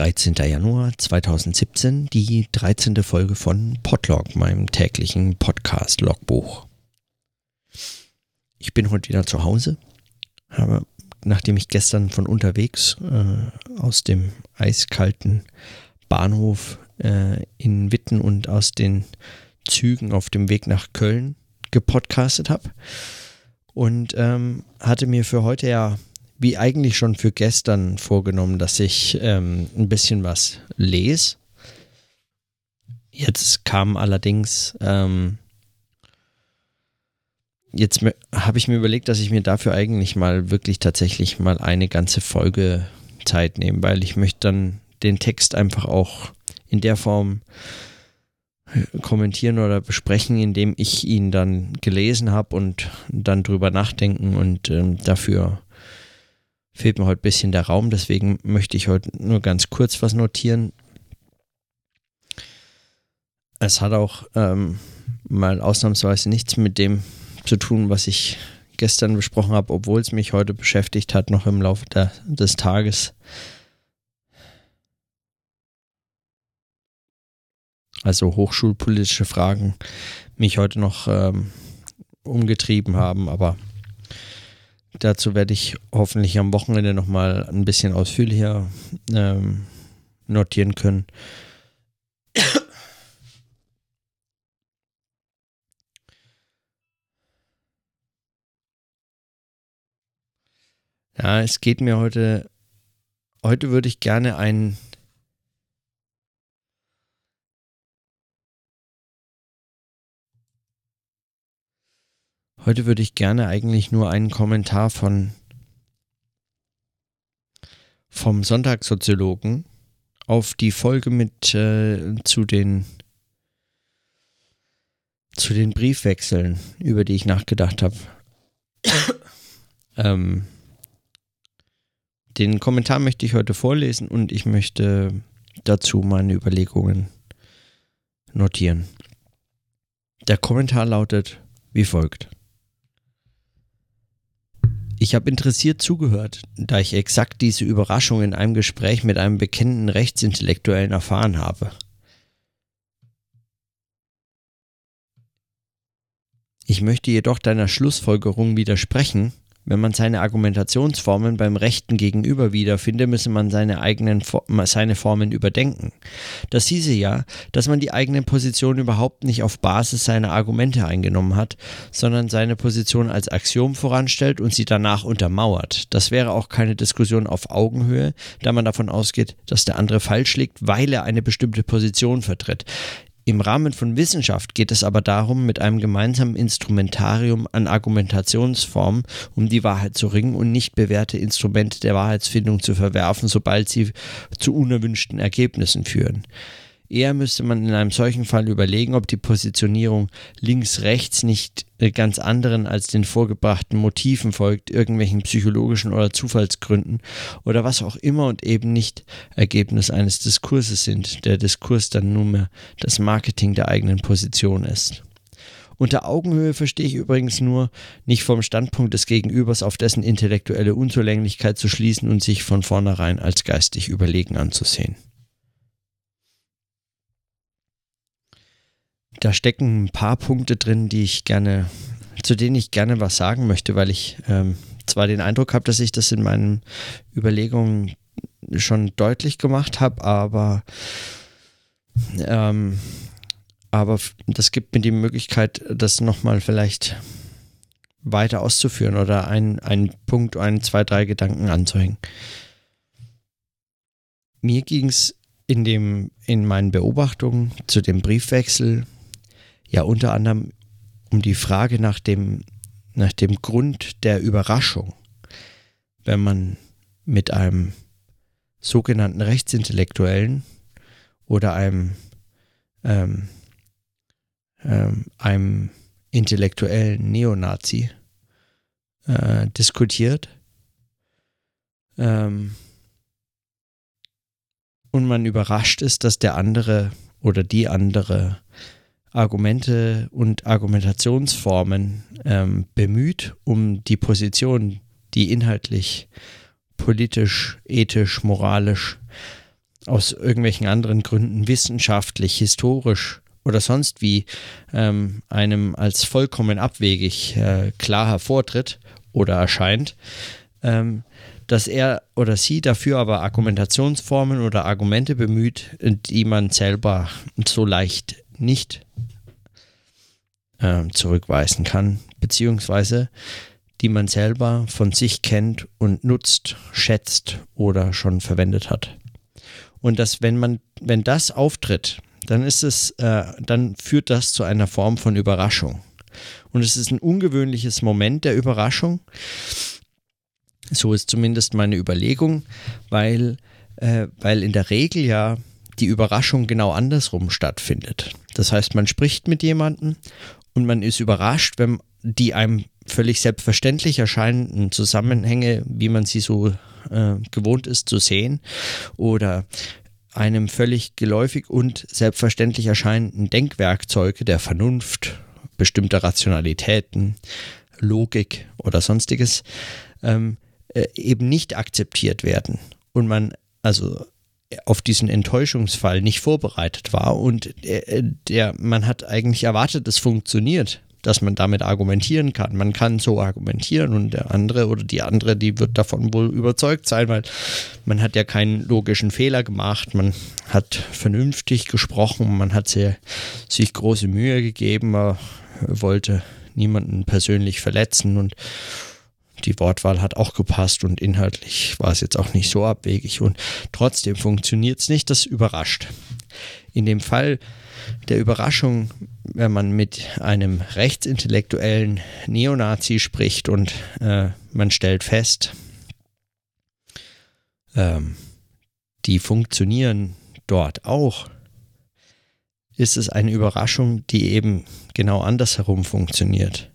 13. Januar 2017, die 13. Folge von Podlog, meinem täglichen Podcast-Logbuch. Ich bin heute wieder zu Hause, habe, nachdem ich gestern von unterwegs äh, aus dem eiskalten Bahnhof äh, in Witten und aus den Zügen auf dem Weg nach Köln gepodcastet habe und ähm, hatte mir für heute ja wie eigentlich schon für gestern vorgenommen, dass ich ähm, ein bisschen was lese. Jetzt kam allerdings, ähm, jetzt habe ich mir überlegt, dass ich mir dafür eigentlich mal wirklich tatsächlich mal eine ganze Folge Zeit nehme, weil ich möchte dann den Text einfach auch in der Form äh, kommentieren oder besprechen, indem ich ihn dann gelesen habe und dann drüber nachdenken und ähm, dafür fehlt mir heute ein bisschen der Raum, deswegen möchte ich heute nur ganz kurz was notieren. Es hat auch ähm, mal ausnahmsweise nichts mit dem zu tun, was ich gestern besprochen habe, obwohl es mich heute beschäftigt hat, noch im Laufe der, des Tages. Also hochschulpolitische Fragen mich heute noch ähm, umgetrieben haben, aber Dazu werde ich hoffentlich am Wochenende nochmal ein bisschen ausführlicher ähm, notieren können. Ja, es geht mir heute. Heute würde ich gerne ein Heute würde ich gerne eigentlich nur einen Kommentar von vom Sonntagssoziologen auf die Folge mit äh, zu den zu den Briefwechseln, über die ich nachgedacht habe. ähm, den Kommentar möchte ich heute vorlesen und ich möchte dazu meine Überlegungen notieren. Der Kommentar lautet wie folgt. Ich habe interessiert zugehört, da ich exakt diese Überraschung in einem Gespräch mit einem bekennenden Rechtsintellektuellen erfahren habe. Ich möchte jedoch deiner Schlussfolgerung widersprechen, wenn man seine Argumentationsformen beim Rechten gegenüber wiederfinde, müsse man seine eigenen seine Formen überdenken. Das hieße ja, dass man die eigene Position überhaupt nicht auf Basis seiner Argumente eingenommen hat, sondern seine Position als Axiom voranstellt und sie danach untermauert. Das wäre auch keine Diskussion auf Augenhöhe, da man davon ausgeht, dass der andere falsch liegt, weil er eine bestimmte Position vertritt. Im Rahmen von Wissenschaft geht es aber darum, mit einem gemeinsamen Instrumentarium an Argumentationsformen um die Wahrheit zu ringen und nicht bewährte Instrumente der Wahrheitsfindung zu verwerfen, sobald sie zu unerwünschten Ergebnissen führen. Eher müsste man in einem solchen Fall überlegen, ob die Positionierung links-rechts nicht äh, ganz anderen als den vorgebrachten Motiven folgt, irgendwelchen psychologischen oder Zufallsgründen oder was auch immer und eben nicht Ergebnis eines Diskurses sind, der Diskurs dann nunmehr das Marketing der eigenen Position ist. Unter Augenhöhe verstehe ich übrigens nur, nicht vom Standpunkt des Gegenübers auf dessen intellektuelle Unzulänglichkeit zu schließen und sich von vornherein als geistig überlegen anzusehen. Da stecken ein paar Punkte drin, die ich gerne, zu denen ich gerne was sagen möchte, weil ich ähm, zwar den Eindruck habe, dass ich das in meinen Überlegungen schon deutlich gemacht habe, aber ähm, aber das gibt mir die Möglichkeit, das nochmal vielleicht weiter auszuführen oder einen Punkt, ein, zwei, drei Gedanken anzuhängen. Mir ging es in, in meinen Beobachtungen zu dem Briefwechsel ja unter anderem um die Frage nach dem, nach dem Grund der Überraschung, wenn man mit einem sogenannten Rechtsintellektuellen oder einem, ähm, ähm, einem intellektuellen Neonazi äh, diskutiert ähm, und man überrascht ist, dass der andere oder die andere Argumente und Argumentationsformen ähm, bemüht, um die Position, die inhaltlich, politisch, ethisch, moralisch aus irgendwelchen anderen Gründen wissenschaftlich, historisch oder sonst wie ähm, einem als vollkommen abwegig äh, klar hervortritt oder erscheint, ähm, dass er oder sie dafür aber Argumentationsformen oder Argumente bemüht, die man selber so leicht nicht äh, zurückweisen kann, beziehungsweise die man selber von sich kennt und nutzt, schätzt oder schon verwendet hat. Und dass, wenn man, wenn das auftritt, dann ist es, äh, dann führt das zu einer Form von Überraschung. Und es ist ein ungewöhnliches Moment der Überraschung. So ist zumindest meine Überlegung, weil, äh, weil in der Regel ja die Überraschung genau andersrum stattfindet. Das heißt, man spricht mit jemandem und man ist überrascht, wenn die einem völlig selbstverständlich erscheinenden Zusammenhänge, wie man sie so äh, gewohnt ist zu sehen, oder einem völlig geläufig und selbstverständlich erscheinenden Denkwerkzeuge der Vernunft, bestimmter Rationalitäten, Logik oder sonstiges ähm, äh, eben nicht akzeptiert werden. Und man also auf diesen Enttäuschungsfall nicht vorbereitet war und der, der man hat eigentlich erwartet, es funktioniert, dass man damit argumentieren kann. Man kann so argumentieren und der andere oder die andere, die wird davon wohl überzeugt sein, weil man hat ja keinen logischen Fehler gemacht, man hat vernünftig gesprochen, man hat sehr, sich große Mühe gegeben, man wollte niemanden persönlich verletzen und die Wortwahl hat auch gepasst und inhaltlich war es jetzt auch nicht so abwegig und trotzdem funktioniert es nicht, das überrascht. In dem Fall der Überraschung, wenn man mit einem rechtsintellektuellen Neonazi spricht und äh, man stellt fest, ähm, die funktionieren dort auch, ist es eine Überraschung, die eben genau andersherum funktioniert.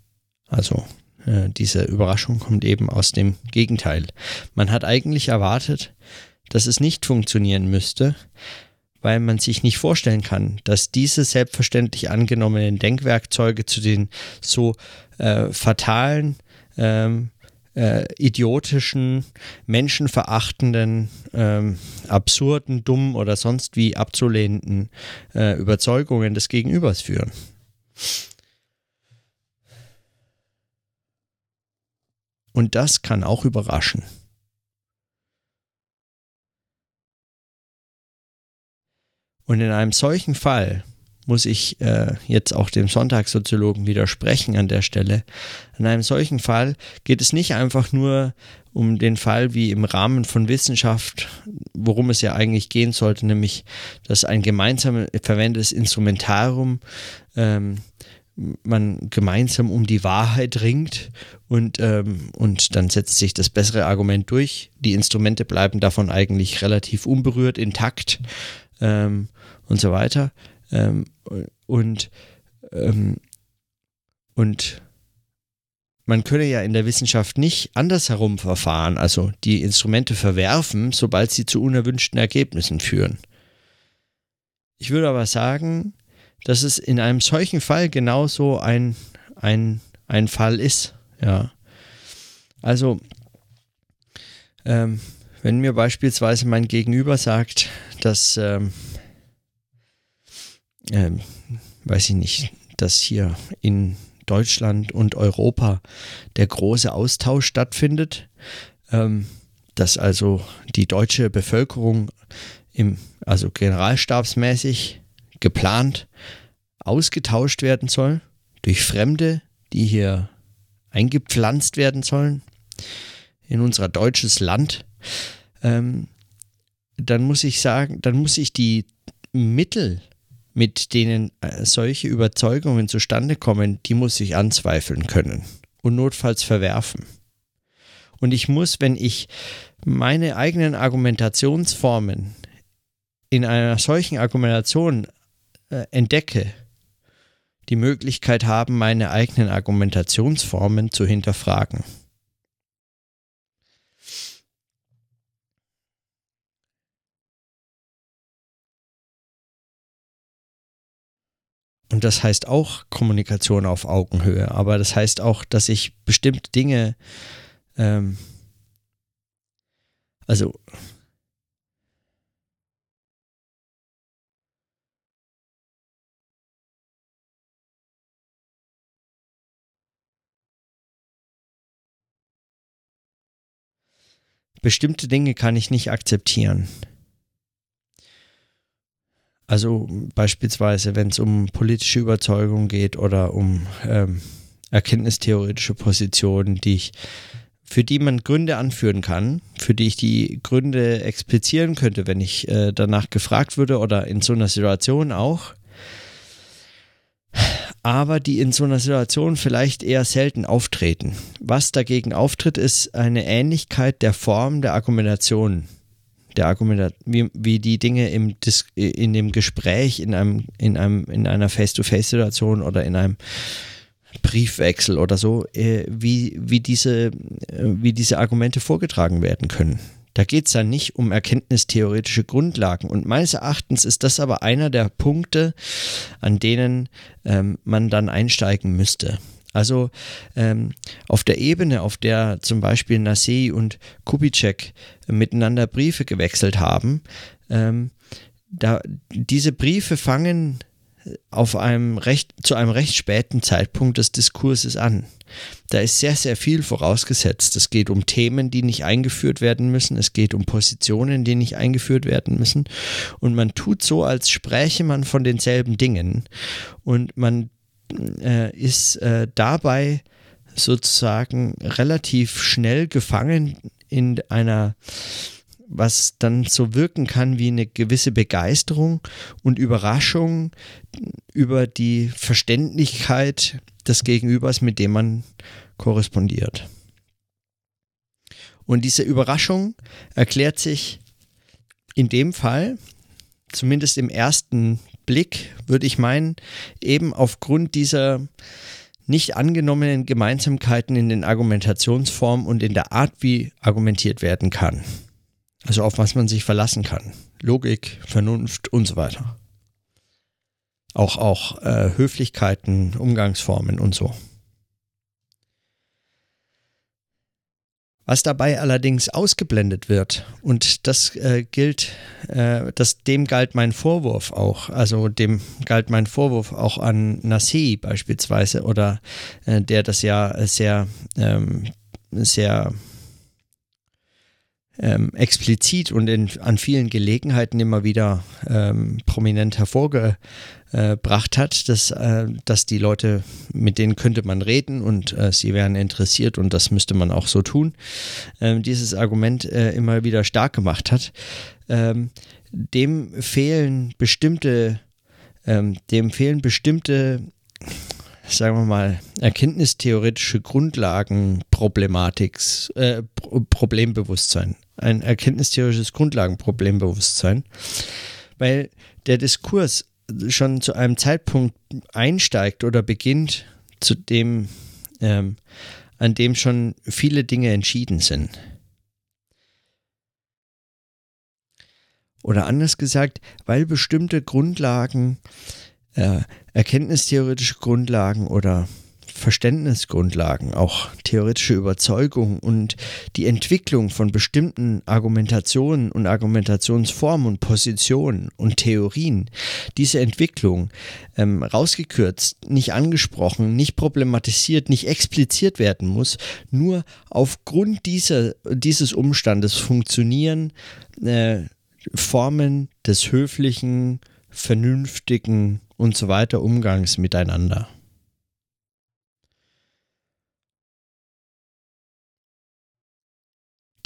Also äh, diese Überraschung kommt eben aus dem Gegenteil. Man hat eigentlich erwartet, dass es nicht funktionieren müsste, weil man sich nicht vorstellen kann, dass diese selbstverständlich angenommenen Denkwerkzeuge zu den so äh, fatalen, ähm, äh, idiotischen, menschenverachtenden, ähm, absurden, dummen oder sonst wie abzulehnenden äh, Überzeugungen des Gegenübers führen. Und das kann auch überraschen. Und in einem solchen Fall muss ich äh, jetzt auch dem Sonntagssoziologen widersprechen an der Stelle. In einem solchen Fall geht es nicht einfach nur um den Fall wie im Rahmen von Wissenschaft, worum es ja eigentlich gehen sollte, nämlich dass ein gemeinsam verwendetes Instrumentarium ähm, man gemeinsam um die Wahrheit ringt und, ähm, und dann setzt sich das bessere Argument durch. Die Instrumente bleiben davon eigentlich relativ unberührt, intakt ähm, und so weiter. Ähm, und, ähm, und man könne ja in der Wissenschaft nicht andersherum verfahren, also die Instrumente verwerfen, sobald sie zu unerwünschten Ergebnissen führen. Ich würde aber sagen, dass es in einem solchen Fall genauso ein, ein, ein Fall ist. Ja. Also, ähm, wenn mir beispielsweise mein Gegenüber sagt, dass, ähm, ähm, weiß ich nicht, dass hier in Deutschland und Europa der große Austausch stattfindet, ähm, dass also die deutsche Bevölkerung im, also generalstabsmäßig geplant ausgetauscht werden soll durch Fremde, die hier eingepflanzt werden sollen in unser deutsches Land, ähm, dann muss ich sagen, dann muss ich die Mittel, mit denen äh, solche Überzeugungen zustande kommen, die muss ich anzweifeln können und notfalls verwerfen. Und ich muss, wenn ich meine eigenen Argumentationsformen in einer solchen Argumentation äh, entdecke, die Möglichkeit haben, meine eigenen Argumentationsformen zu hinterfragen. Und das heißt auch Kommunikation auf Augenhöhe, aber das heißt auch, dass ich bestimmte Dinge, ähm, also bestimmte Dinge kann ich nicht akzeptieren. Also beispielsweise, wenn es um politische Überzeugung geht oder um ähm, erkenntnistheoretische Positionen, die ich, für die man Gründe anführen kann, für die ich die Gründe explizieren könnte, wenn ich äh, danach gefragt würde oder in so einer Situation auch, aber die in so einer Situation vielleicht eher selten auftreten. Was dagegen auftritt, ist eine Ähnlichkeit der Form der Argumentation der Argumentation, wie, wie die Dinge im Dis in dem Gespräch, in einem, in einem, in einer Face-to-Face-Situation oder in einem Briefwechsel oder so, äh, wie, wie, diese, äh, wie diese Argumente vorgetragen werden können. Da geht es dann nicht um erkenntnistheoretische Grundlagen. Und meines Erachtens ist das aber einer der Punkte, an denen ähm, man dann einsteigen müsste. Also ähm, auf der Ebene, auf der zum Beispiel Nasei und Kubitschek miteinander Briefe gewechselt haben, ähm, da, diese Briefe fangen auf einem recht, zu einem recht späten Zeitpunkt des Diskurses an. Da ist sehr, sehr viel vorausgesetzt. Es geht um Themen, die nicht eingeführt werden müssen. Es geht um Positionen, die nicht eingeführt werden müssen. Und man tut so, als spräche man von denselben Dingen. Und man äh, ist äh, dabei sozusagen relativ schnell gefangen in einer was dann so wirken kann wie eine gewisse Begeisterung und Überraschung über die Verständlichkeit des Gegenübers, mit dem man korrespondiert. Und diese Überraschung erklärt sich in dem Fall, zumindest im ersten Blick, würde ich meinen, eben aufgrund dieser nicht angenommenen Gemeinsamkeiten in den Argumentationsformen und in der Art, wie argumentiert werden kann. Also auf was man sich verlassen kann. Logik, Vernunft und so weiter. Auch, auch äh, Höflichkeiten, Umgangsformen und so. Was dabei allerdings ausgeblendet wird, und das äh, gilt, äh, das, dem galt mein Vorwurf auch, also dem galt mein Vorwurf auch an Nassi beispielsweise, oder äh, der das ja sehr, ähm, sehr ähm, explizit und in, an vielen Gelegenheiten immer wieder ähm, prominent hervorgebracht hat, dass, äh, dass die Leute, mit denen könnte man reden und äh, sie wären interessiert und das müsste man auch so tun, ähm, dieses Argument äh, immer wieder stark gemacht hat. Ähm, dem fehlen bestimmte, ähm, dem fehlen bestimmte sagen wir mal, erkenntnistheoretische Grundlagen Problematik, äh, Problembewusstsein ein erkenntnistheoretisches Grundlagenproblembewusstsein, weil der Diskurs schon zu einem Zeitpunkt einsteigt oder beginnt, zu dem, ähm, an dem schon viele Dinge entschieden sind. Oder anders gesagt, weil bestimmte Grundlagen, äh, erkenntnistheoretische Grundlagen oder Verständnisgrundlagen, auch theoretische Überzeugung und die Entwicklung von bestimmten Argumentationen und Argumentationsformen und Positionen und Theorien, diese Entwicklung ähm, rausgekürzt, nicht angesprochen, nicht problematisiert, nicht expliziert werden muss, nur aufgrund dieser, dieses Umstandes funktionieren äh, Formen des höflichen, vernünftigen und so weiter Umgangs miteinander.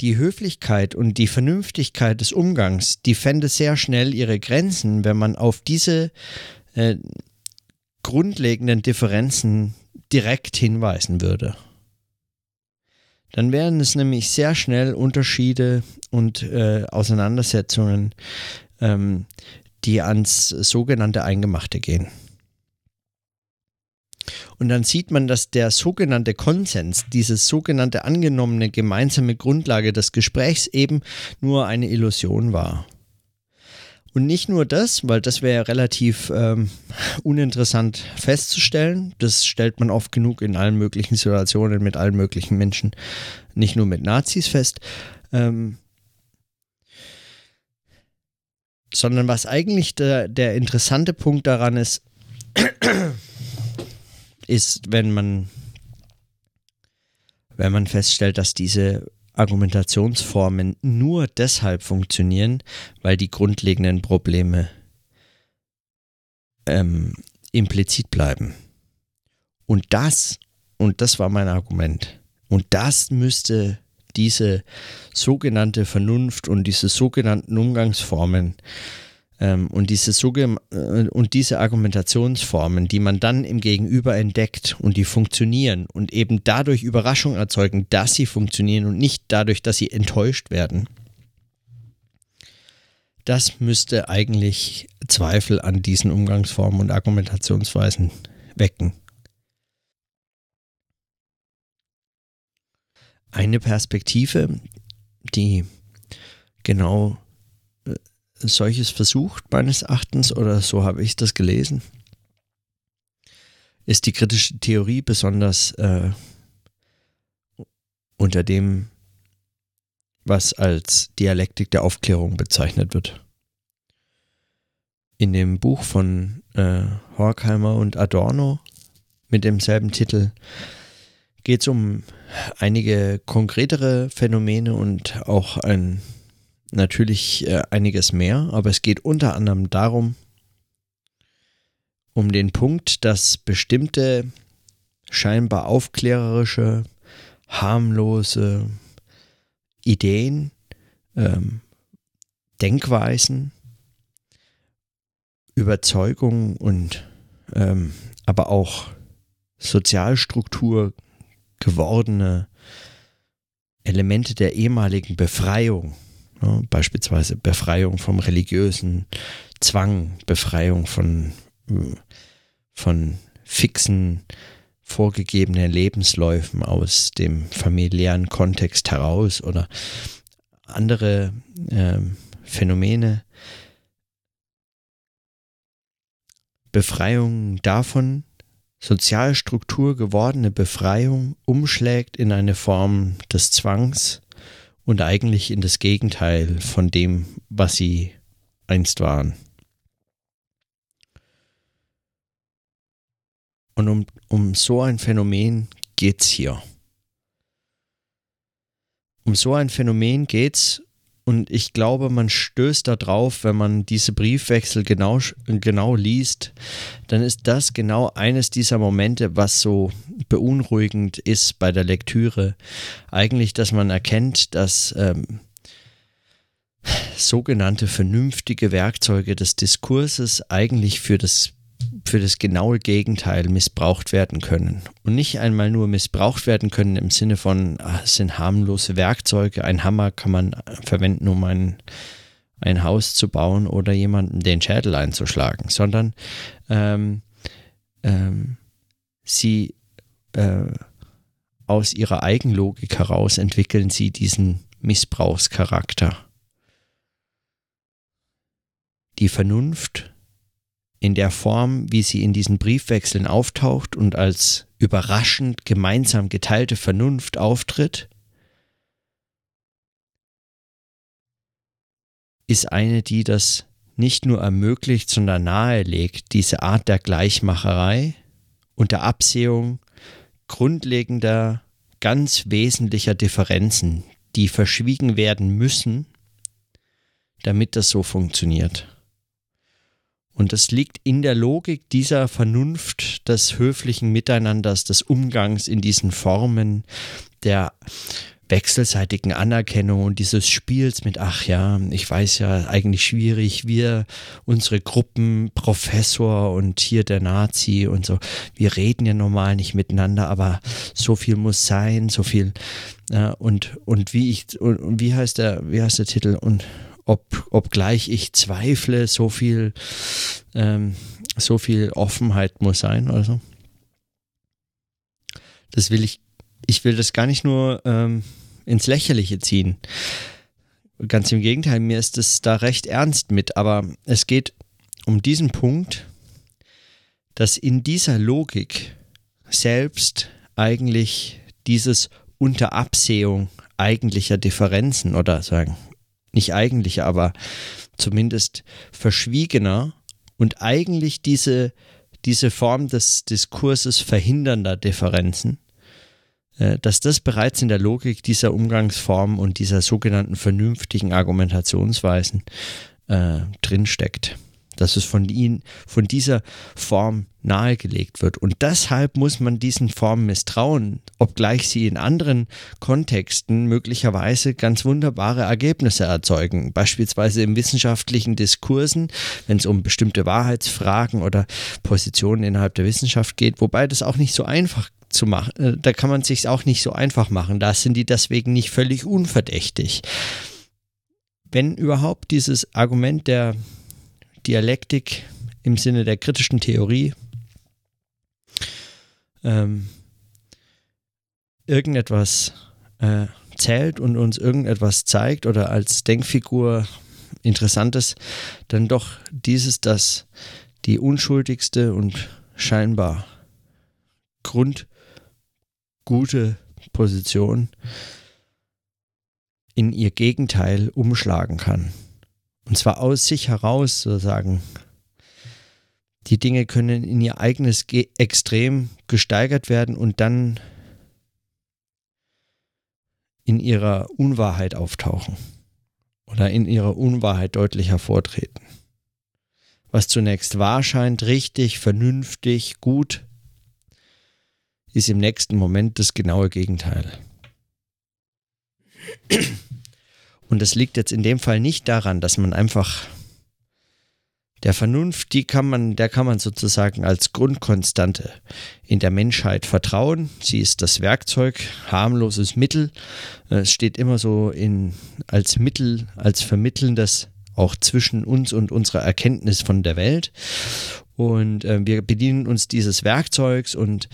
Die Höflichkeit und die Vernünftigkeit des Umgangs, die fände sehr schnell ihre Grenzen, wenn man auf diese äh, grundlegenden Differenzen direkt hinweisen würde. Dann wären es nämlich sehr schnell Unterschiede und äh, Auseinandersetzungen, ähm, die ans sogenannte Eingemachte gehen. Und dann sieht man, dass der sogenannte Konsens, diese sogenannte angenommene gemeinsame Grundlage des Gesprächs eben nur eine Illusion war. Und nicht nur das, weil das wäre relativ ähm, uninteressant festzustellen. Das stellt man oft genug in allen möglichen Situationen mit allen möglichen Menschen, nicht nur mit Nazis fest. Ähm, sondern was eigentlich der, der interessante Punkt daran ist, ist, wenn man, wenn man feststellt, dass diese Argumentationsformen nur deshalb funktionieren, weil die grundlegenden Probleme ähm, implizit bleiben. Und das, und das war mein Argument, und das müsste diese sogenannte Vernunft und diese sogenannten Umgangsformen und, diese äh, und diese Argumentationsformen, die man dann im Gegenüber entdeckt und die funktionieren und eben dadurch Überraschung erzeugen, dass sie funktionieren und nicht dadurch, dass sie enttäuscht werden, das müsste eigentlich Zweifel an diesen Umgangsformen und Argumentationsweisen wecken. Eine Perspektive, die genau solches versucht, meines Erachtens, oder so habe ich das gelesen, ist die kritische Theorie besonders äh, unter dem was als Dialektik der Aufklärung bezeichnet wird. In dem Buch von äh, Horkheimer und Adorno mit demselben Titel geht es um einige konkretere Phänomene und auch ein natürlich äh, einiges mehr, aber es geht unter anderem darum, um den Punkt, dass bestimmte scheinbar aufklärerische, harmlose, Ideen, ähm, Denkweisen, Überzeugungen und ähm, aber auch Sozialstruktur gewordene Elemente der ehemaligen Befreiung, ne, beispielsweise Befreiung vom religiösen Zwang, Befreiung von, von fixen vorgegebenen Lebensläufen aus dem familiären Kontext heraus oder andere äh, Phänomene. Befreiung davon, Sozialstruktur gewordene Befreiung umschlägt in eine Form des Zwangs und eigentlich in das Gegenteil von dem, was sie einst waren. Und um, um so ein Phänomen geht es hier. Um so ein Phänomen geht es und ich glaube, man stößt darauf, wenn man diese Briefwechsel genau, genau liest, dann ist das genau eines dieser Momente, was so beunruhigend ist bei der Lektüre. Eigentlich, dass man erkennt, dass ähm, sogenannte vernünftige Werkzeuge des Diskurses eigentlich für das für das genaue Gegenteil missbraucht werden können. Und nicht einmal nur missbraucht werden können im Sinne von, ach, es sind harmlose Werkzeuge, ein Hammer kann man verwenden, um ein, ein Haus zu bauen oder jemanden den Schädel einzuschlagen, sondern ähm, ähm, sie äh, aus ihrer Eigenlogik heraus entwickeln sie diesen Missbrauchscharakter. Die Vernunft in der Form, wie sie in diesen Briefwechseln auftaucht und als überraschend gemeinsam geteilte Vernunft auftritt, ist eine, die das nicht nur ermöglicht, sondern nahelegt, diese Art der Gleichmacherei und der Absehung grundlegender, ganz wesentlicher Differenzen, die verschwiegen werden müssen, damit das so funktioniert. Und das liegt in der Logik dieser Vernunft des höflichen Miteinanders, des Umgangs in diesen Formen der wechselseitigen Anerkennung und dieses Spiels mit, ach ja, ich weiß ja, eigentlich schwierig, wir, unsere Gruppen, Professor und hier der Nazi und so, wir reden ja normal nicht miteinander, aber so viel muss sein, so viel, ja, und, und wie ich, und, und wie heißt der, wie heißt der Titel, und, ob, obgleich ich zweifle, so viel, ähm, so viel Offenheit muss sein oder so. Das will ich, ich will das gar nicht nur ähm, ins Lächerliche ziehen. Ganz im Gegenteil, mir ist es da recht ernst mit, aber es geht um diesen Punkt, dass in dieser Logik selbst eigentlich dieses Unterabsehung eigentlicher Differenzen oder sagen nicht eigentlich, aber zumindest verschwiegener und eigentlich diese, diese Form des Diskurses verhindernder Differenzen äh, dass das bereits in der Logik dieser Umgangsform und dieser sogenannten vernünftigen Argumentationsweisen äh, drinsteckt dass es von ihnen, von dieser Form nahegelegt wird. Und deshalb muss man diesen Formen misstrauen, obgleich sie in anderen Kontexten möglicherweise ganz wunderbare Ergebnisse erzeugen. Beispielsweise in wissenschaftlichen Diskursen, wenn es um bestimmte Wahrheitsfragen oder Positionen innerhalb der Wissenschaft geht, wobei das auch nicht so einfach zu machen, äh, da kann man sich auch nicht so einfach machen. Da sind die deswegen nicht völlig unverdächtig. Wenn überhaupt dieses Argument der Dialektik im Sinne der kritischen Theorie ähm, irgendetwas äh, zählt und uns irgendetwas zeigt oder als Denkfigur interessantes, dann doch dieses, dass die unschuldigste und scheinbar grundgute Position in ihr Gegenteil umschlagen kann. Und zwar aus sich heraus sozusagen. Die Dinge können in ihr eigenes Ge Extrem gesteigert werden und dann in ihrer Unwahrheit auftauchen oder in ihrer Unwahrheit deutlich hervortreten. Was zunächst wahr scheint, richtig, vernünftig, gut, ist im nächsten Moment das genaue Gegenteil. Und das liegt jetzt in dem Fall nicht daran, dass man einfach der Vernunft, die kann man, der kann man sozusagen als Grundkonstante in der Menschheit vertrauen. Sie ist das Werkzeug, harmloses Mittel. Es steht immer so in, als Mittel, als vermittelndes auch zwischen uns und unserer Erkenntnis von der Welt. Und äh, wir bedienen uns dieses Werkzeugs und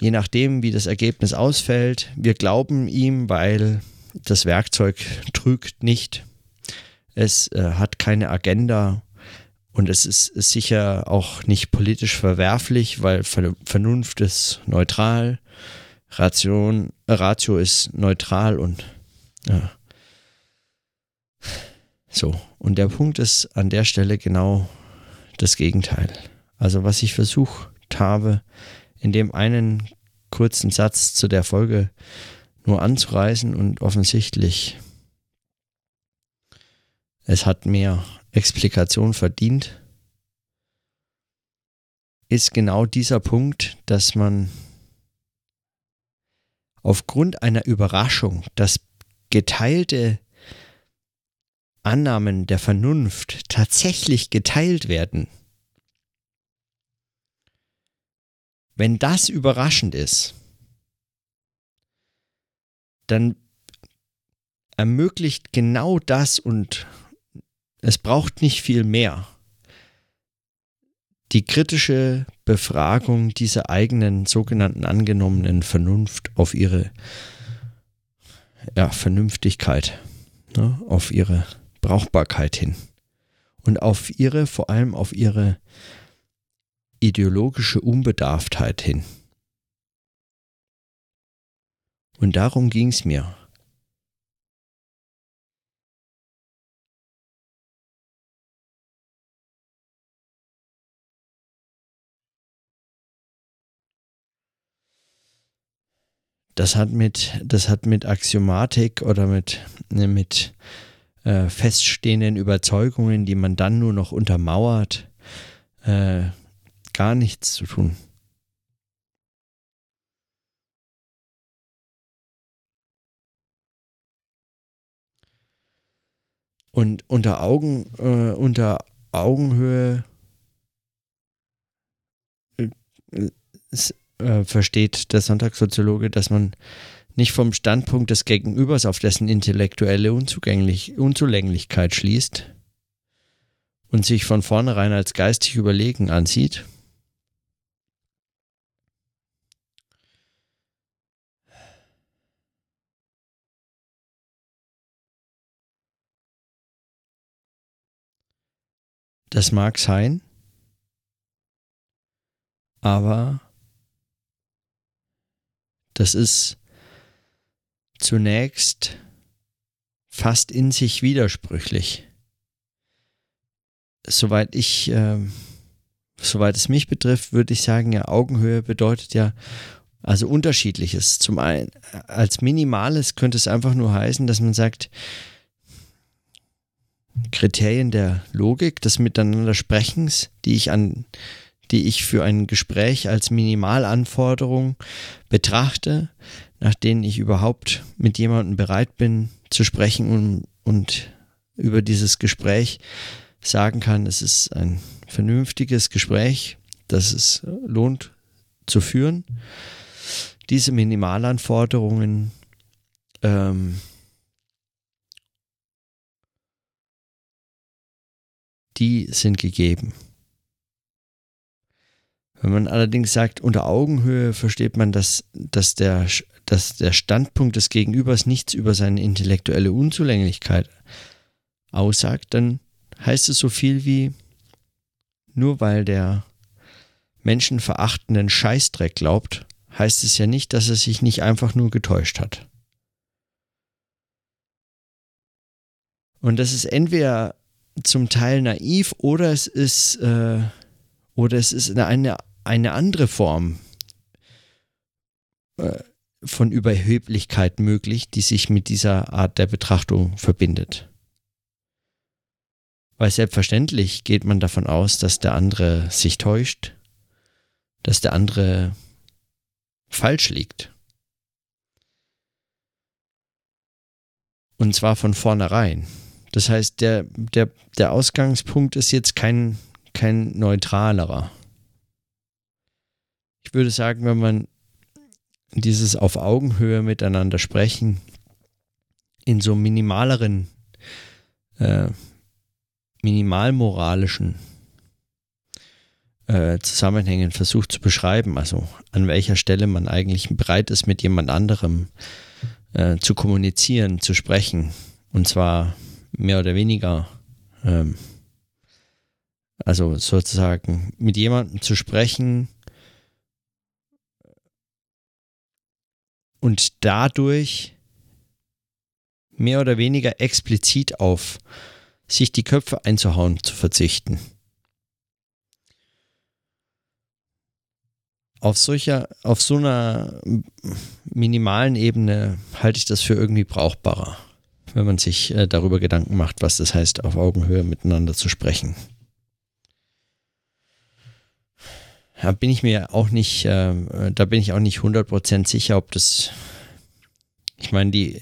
je nachdem, wie das Ergebnis ausfällt, wir glauben ihm, weil das Werkzeug trügt nicht. Es äh, hat keine Agenda und es ist, sicher auch nicht politisch verwerflich, weil Vernunft ist neutral, Ration, äh, Ratio ist neutral und ja. So, und der Punkt ist an der Stelle genau das Gegenteil. Also was ich versucht habe, in dem einen kurzen Satz zu der Folge nur anzureißen und offensichtlich es hat mehr Explikation verdient, ist genau dieser Punkt, dass man aufgrund einer Überraschung, dass geteilte Annahmen der Vernunft tatsächlich geteilt werden, wenn das überraschend ist, dann ermöglicht genau das und es braucht nicht viel mehr. Die kritische Befragung dieser eigenen sogenannten angenommenen Vernunft auf ihre ja, Vernünftigkeit, ne, auf ihre Brauchbarkeit hin und auf ihre, vor allem auf ihre ideologische Unbedarftheit hin. Und darum ging es mir. Das hat mit, das hat mit Axiomatik oder mit, ne, mit äh, feststehenden Überzeugungen, die man dann nur noch untermauert, äh, gar nichts zu tun. Und unter Augen, äh, unter Augenhöhe äh, äh, versteht der Sonntagssoziologe, dass man nicht vom Standpunkt des Gegenübers auf dessen intellektuelle Unzugänglich Unzulänglichkeit schließt und sich von vornherein als geistig überlegen ansieht, Das mag sein, aber das ist zunächst fast in sich widersprüchlich. Soweit ich, äh, soweit es mich betrifft, würde ich sagen, ja, Augenhöhe bedeutet ja Also unterschiedliches. Zum einen, als minimales könnte es einfach nur heißen, dass man sagt, Kriterien der Logik, des Miteinandersprechens, die ich an, die ich für ein Gespräch als Minimalanforderung betrachte, nach denen ich überhaupt mit jemandem bereit bin zu sprechen und, und über dieses Gespräch sagen kann, es ist ein vernünftiges Gespräch, das es lohnt zu führen. Diese Minimalanforderungen ähm, die sind gegeben. Wenn man allerdings sagt, unter Augenhöhe versteht man, dass, dass, der, dass der Standpunkt des Gegenübers nichts über seine intellektuelle Unzulänglichkeit aussagt, dann heißt es so viel wie, nur weil der menschenverachtenden Scheißdreck glaubt, heißt es ja nicht, dass er sich nicht einfach nur getäuscht hat. Und das ist entweder zum Teil naiv oder es ist, äh, oder es ist eine, eine andere Form äh, von Überheblichkeit möglich, die sich mit dieser Art der Betrachtung verbindet. Weil selbstverständlich geht man davon aus, dass der andere sich täuscht, dass der andere falsch liegt. Und zwar von vornherein. Das heißt, der, der, der Ausgangspunkt ist jetzt kein, kein neutralerer. Ich würde sagen, wenn man dieses auf Augenhöhe miteinander sprechen in so minimaleren, äh, minimalmoralischen äh, Zusammenhängen versucht zu beschreiben, also an welcher Stelle man eigentlich bereit ist, mit jemand anderem äh, zu kommunizieren, zu sprechen. Und zwar mehr oder weniger, ähm, also sozusagen mit jemandem zu sprechen und dadurch mehr oder weniger explizit auf sich die Köpfe einzuhauen zu verzichten. Auf solcher, auf so einer minimalen Ebene halte ich das für irgendwie brauchbarer wenn man sich äh, darüber Gedanken macht, was das heißt, auf Augenhöhe miteinander zu sprechen. Da bin ich mir auch nicht, äh, da bin ich auch nicht 100% sicher, ob das, ich meine, die,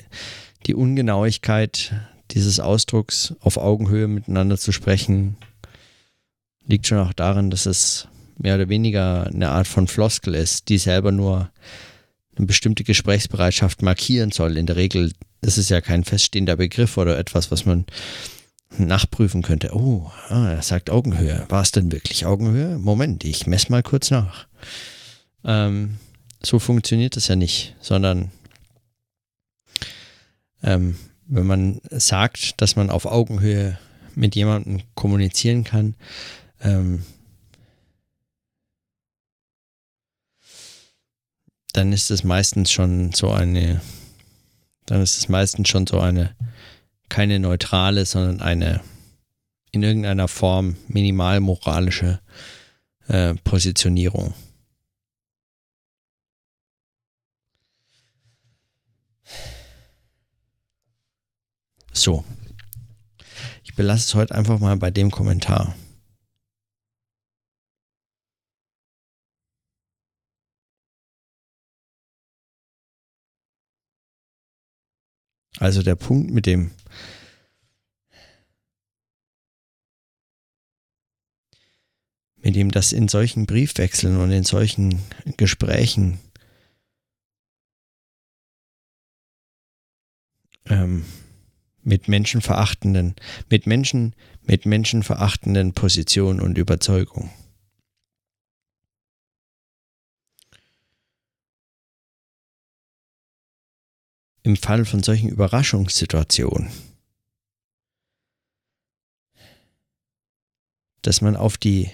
die Ungenauigkeit dieses Ausdrucks, auf Augenhöhe miteinander zu sprechen, liegt schon auch darin, dass es mehr oder weniger eine Art von Floskel ist, die selber nur eine bestimmte Gesprächsbereitschaft markieren soll. In der Regel ist ja kein feststehender Begriff oder etwas, was man nachprüfen könnte. Oh, ah, er sagt Augenhöhe. War es denn wirklich Augenhöhe? Moment, ich messe mal kurz nach. Ähm, so funktioniert das ja nicht, sondern ähm, wenn man sagt, dass man auf Augenhöhe mit jemandem kommunizieren kann, ähm, dann ist es meistens schon so eine dann ist es meistens schon so eine, keine neutrale, sondern eine in irgendeiner Form minimal moralische äh, Positionierung. So. Ich belasse es heute einfach mal bei dem Kommentar. Also der Punkt mit dem mit dem das in solchen Briefwechseln und in solchen Gesprächen ähm, mit menschenverachtenden, mit Menschen, mit menschenverachtenden Positionen und Überzeugungen. Im Fall von solchen Überraschungssituationen, dass man auf die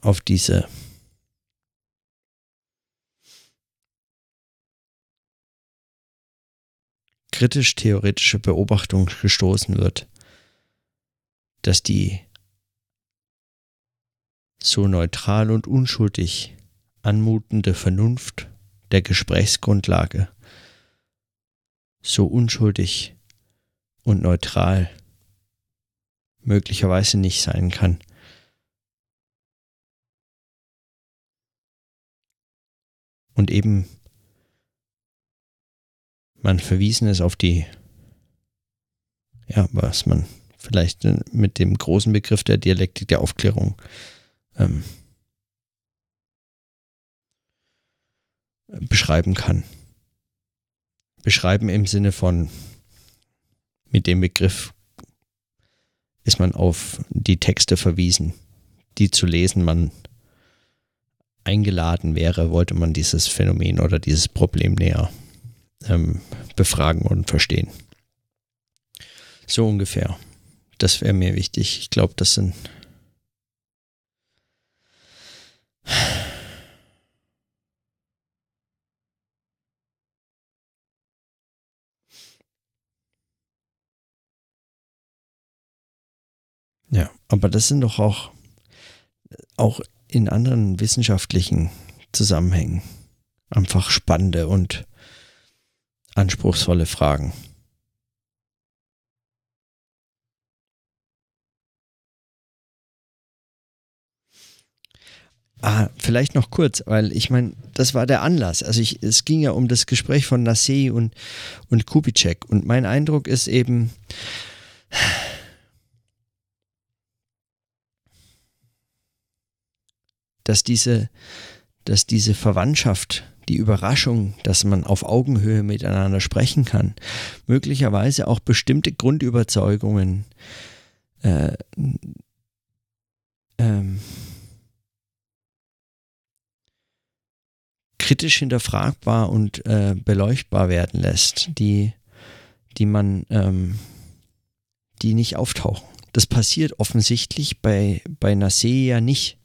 auf diese kritisch-theoretische Beobachtung gestoßen wird, dass die so neutral und unschuldig anmutende Vernunft der Gesprächsgrundlage, so unschuldig und neutral möglicherweise nicht sein kann. Und eben man verwiesen ist auf die, ja, was man vielleicht mit dem großen Begriff der Dialektik der Aufklärung ähm, beschreiben kann. Beschreiben im Sinne von, mit dem Begriff ist man auf die Texte verwiesen, die zu lesen man eingeladen wäre, wollte man dieses Phänomen oder dieses Problem näher ähm, befragen und verstehen. So ungefähr. Das wäre mir wichtig. Ich glaube, das sind Ja, aber das sind doch auch, auch in anderen wissenschaftlichen Zusammenhängen einfach spannende und anspruchsvolle Fragen. Ah, vielleicht noch kurz, weil ich meine, das war der Anlass. Also ich, es ging ja um das Gespräch von Nassé und, und Kubitschek. Und mein Eindruck ist eben, dass diese, dass diese Verwandtschaft, die Überraschung, dass man auf Augenhöhe miteinander sprechen kann, möglicherweise auch bestimmte Grundüberzeugungen äh, ähm, kritisch hinterfragbar und äh, beleuchtbar werden lässt, die, die man, ähm, die nicht auftauchen. Das passiert offensichtlich bei, bei Nasee ja nicht.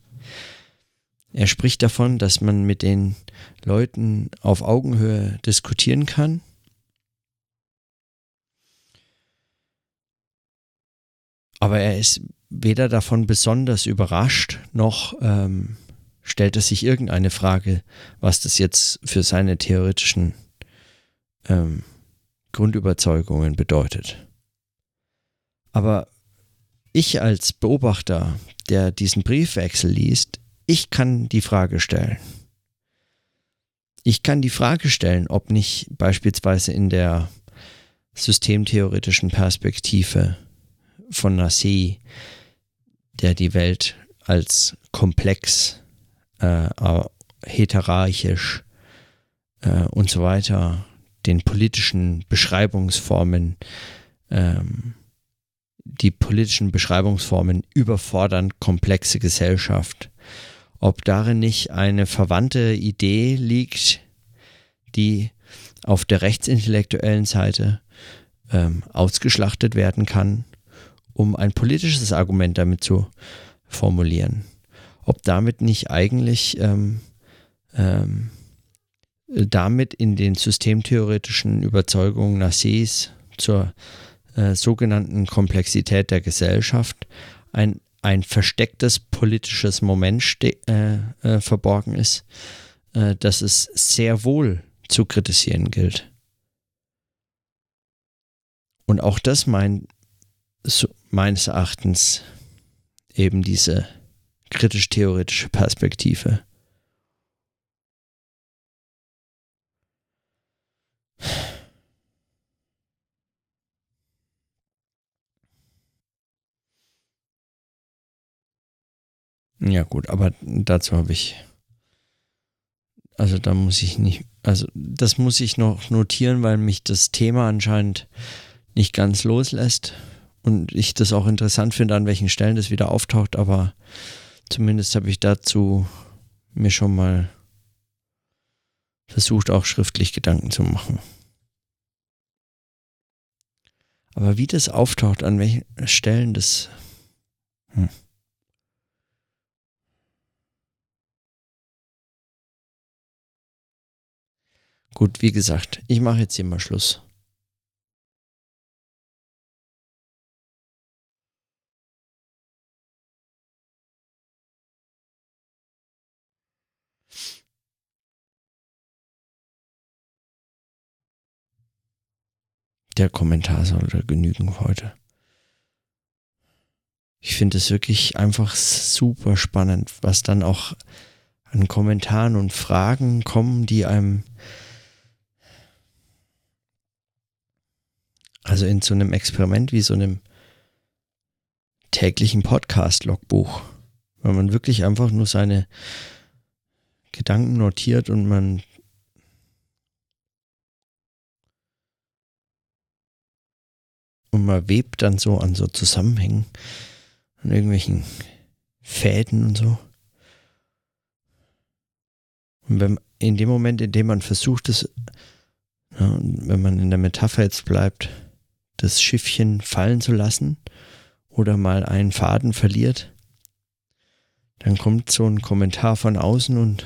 Er spricht davon, dass man mit den Leuten auf Augenhöhe diskutieren kann. Aber er ist weder davon besonders überrascht, noch ähm, stellt er sich irgendeine Frage, was das jetzt für seine theoretischen ähm, Grundüberzeugungen bedeutet. Aber ich als Beobachter, der diesen Briefwechsel liest, ich kann die Frage stellen. Ich kann die Frage stellen, ob nicht beispielsweise in der systemtheoretischen Perspektive von Nassé, der die Welt als komplex, äh, heterarchisch äh, und so weiter, den politischen Beschreibungsformen, ähm, die politischen Beschreibungsformen überfordern komplexe Gesellschaft ob darin nicht eine verwandte Idee liegt, die auf der rechtsintellektuellen Seite ähm, ausgeschlachtet werden kann, um ein politisches Argument damit zu formulieren. Ob damit nicht eigentlich ähm, ähm, damit in den systemtheoretischen Überzeugungen Nassés zur äh, sogenannten Komplexität der Gesellschaft ein ein verstecktes politisches Moment äh, äh, verborgen ist, äh, das es sehr wohl zu kritisieren gilt. Und auch das mein, so, meines Erachtens eben diese kritisch-theoretische Perspektive. Ja, gut, aber dazu habe ich. Also da muss ich nicht. Also das muss ich noch notieren, weil mich das Thema anscheinend nicht ganz loslässt. Und ich das auch interessant finde, an welchen Stellen das wieder auftaucht, aber zumindest habe ich dazu mir schon mal versucht, auch schriftlich Gedanken zu machen. Aber wie das auftaucht, an welchen Stellen das. Hm. Gut, wie gesagt, ich mache jetzt hier mal Schluss. Der Kommentar sollte genügen heute. Ich finde es wirklich einfach super spannend, was dann auch an Kommentaren und Fragen kommen, die einem also in so einem Experiment wie so einem täglichen Podcast-Logbuch, weil man wirklich einfach nur seine Gedanken notiert und man und man webt dann so an so Zusammenhängen, an irgendwelchen Fäden und so. Und wenn, in dem Moment, in dem man versucht, es, ja, wenn man in der Metapher jetzt bleibt, das Schiffchen fallen zu lassen oder mal einen Faden verliert, dann kommt so ein Kommentar von außen und,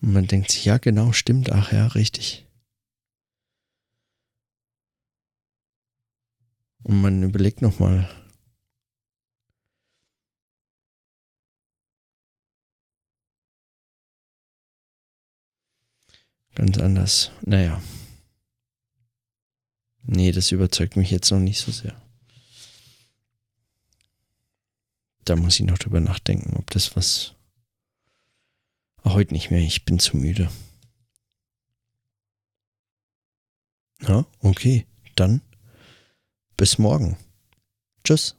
man denkt sich, ja genau, stimmt, ach ja, richtig. Und man überlegt nochmal, ganz anders. Naja. Nee, das überzeugt mich jetzt noch nicht so sehr. Da muss ich noch drüber nachdenken, ob das was. Heute nicht mehr, ich bin zu müde. Ja, okay. Dann bis morgen. Tschüss.